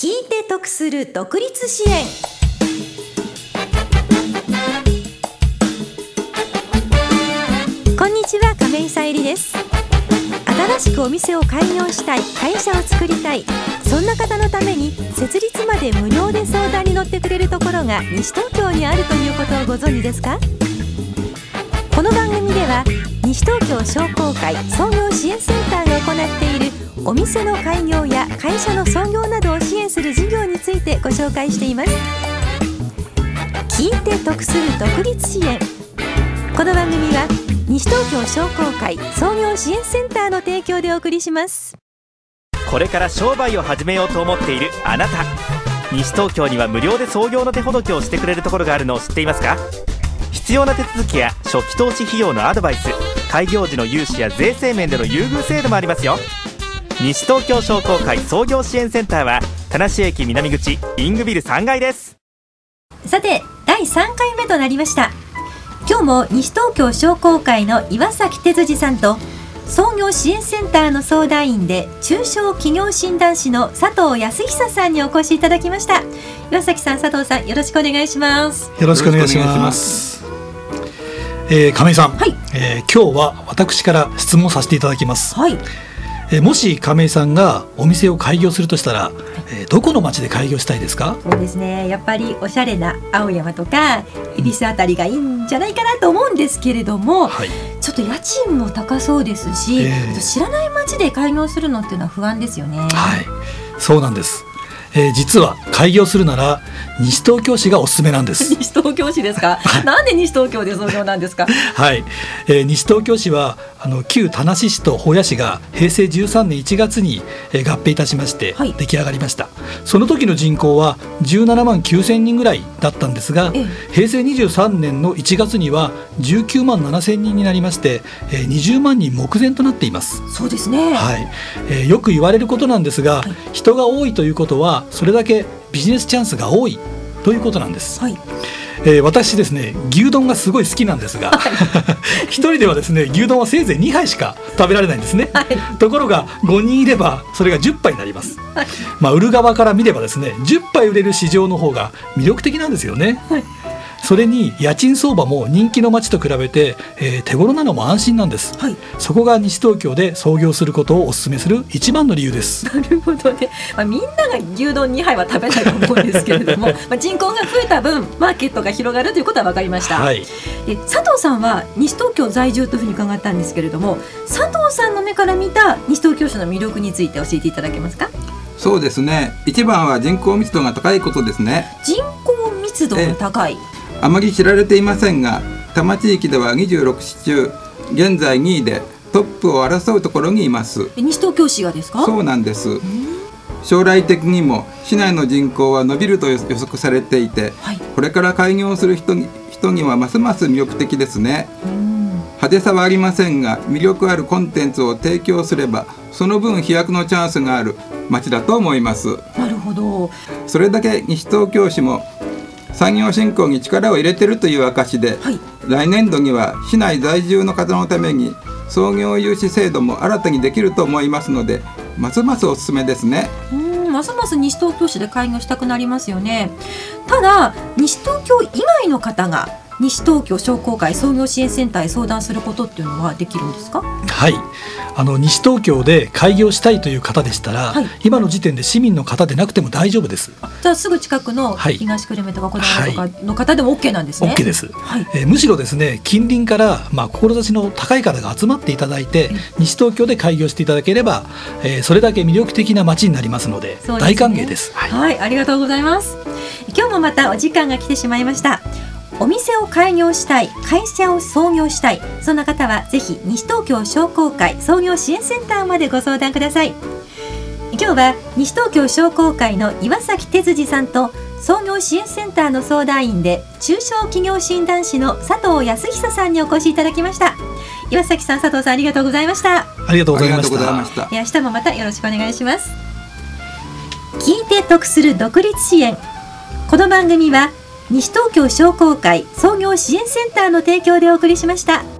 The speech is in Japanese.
聞いて得する独立支援。こんにちは亀井さゆりです。新しくお店を開業したい会社を作りたい。そんな方のために設立まで無料で相談に乗ってくれるところが西東京にあるということをご存知ですか？この番組では西東京商工会創業支援センターが行っているお店の開業や会社の創業などを支援する事業についてご紹介しています。聞いて得する独立支援この番組は西東京商工会創業支援センターの提供でお送りします。これから商売を始めようと思っているあなた。西東京には無料で創業の手ほどきをしてくれるところがあるのを知っていますか？必要な手続きや初期投資費用のアドバイス開業時の融資や税制面での優遇制度もありますよ。西東京商工会創業支援センターは田無駅南口イングビル3階です。さて第3回目となりました。今日も西東京商工会の岩崎哲司さんと創業支援センターの相談員で中小企業診断士の佐藤康久さんにお越しいただきました。岩崎さん佐藤さんよろしくお願いします。よろしくお願いしますえー、亀井さん、はい、えー、今日は私から質問させていただきます。はい。えもし亀井さんがお店を開業するとしたら、えどこの町で開業したいですか？そうですね。やっぱりおしゃれな青山とか恵比寿あたりがいいんじゃないかなと思うんですけれども、はい、ちょっと家賃も高そうですし、えー、知らない町で開業するのっていうのは不安ですよね。はい。そうなんですえー、実は開業するなら西東京市がおすすめなんです。西東京市ですか？なんで西東京で創業なんですか？はい、えー、西東京市はあの旧田無市と保谷市が平成13年1月に、えー、合併いたしまして出来上がりました、はい、その時の人口は17万9千人ぐらいだったんですが、ええ、平成23年の1月には19万7千人になりまして、えー、20万人目前となっています。そうですね。はい、えー、よく言われることなんですが、はい、人が多いということはそれだけビジネスチャンスが多いということなんです。はい。えー、私ですね牛丼がすごい好きなんですが 一人ではですね牛丼はせいぜい2杯しか食べられないんですね、はい、ところが5人いればそれが10杯になります、はい、まあ売る側から見ればですね10杯売れる市場の方が魅力的なんですよね、はいそれに家賃相場も人気の街と比べて、えー、手頃なのも安心なんです、はい、そこが西東京で創業することをお勧めする一番の理由です。なるほどね、まあ、みんなが牛丼2杯は食べないと思うんですけれども まあ人口が増えた分マーケットが広がるということは分かりました、はい、で佐藤さんは西東京在住というふうに伺ったんですけれども佐藤さんの目から見た西東京市の魅力について教えていただけますか？そうですね。一番は人口密度が高いことですね。人口密度が高いあまり知られていませんが多摩地域では26市中現在2位でトップを争うところにいます。西東京市がですか？そうなんです。将来的にも市内の人口は伸びると予測されていて、はい、これから開業する人に人にはますます魅力的ですね。派手さはありませんが魅力あるコンテンツを提供すればその分飛躍のチャンスがある街だと思います。なるほど。それだけ西東京市も産業振興に力を入れてるという証で、はい、来年度には市内在住の方のために創業融資制度も新たにできると思いますのでますますおすすめですね。うんますます西東京市で開業したくなりますよね。ただ西東京以外の方が西東京商工会創業支援センターへ相談することっていうのはできるんですか？はい。あの西東京で開業したいという方でしたら、はい、今の時点で市民の方でなくても大丈夫です。じゃあすぐ近くの東久留米とか小玉とかの方でも OK なんですね、はい、OK です、はい、えー、むしろですね近隣からまあ志の高い方が集まっていただいて、西東京で開業していただければ、えー、それだけ魅力的な街になりますので、ね、大歓迎です、はい、はい、ありがとうございます。今日もまたお時間が来てしまいましたお店を開業したい会社を創業したいそんな方はぜひ西東京商工会創業支援センターまでご相談ください。今日は西東京商工会の岩崎哲司さんと創業支援センターの相談員で中小企業診断士の佐藤康久さんにお越しいただきました。岩崎さん佐藤さんありがとうございました。ありがとうございました。明日もまたよろしくお願いします。聞いて得する独立支援。この番組は西東京商工会創業支援センターの提供でお送りしました。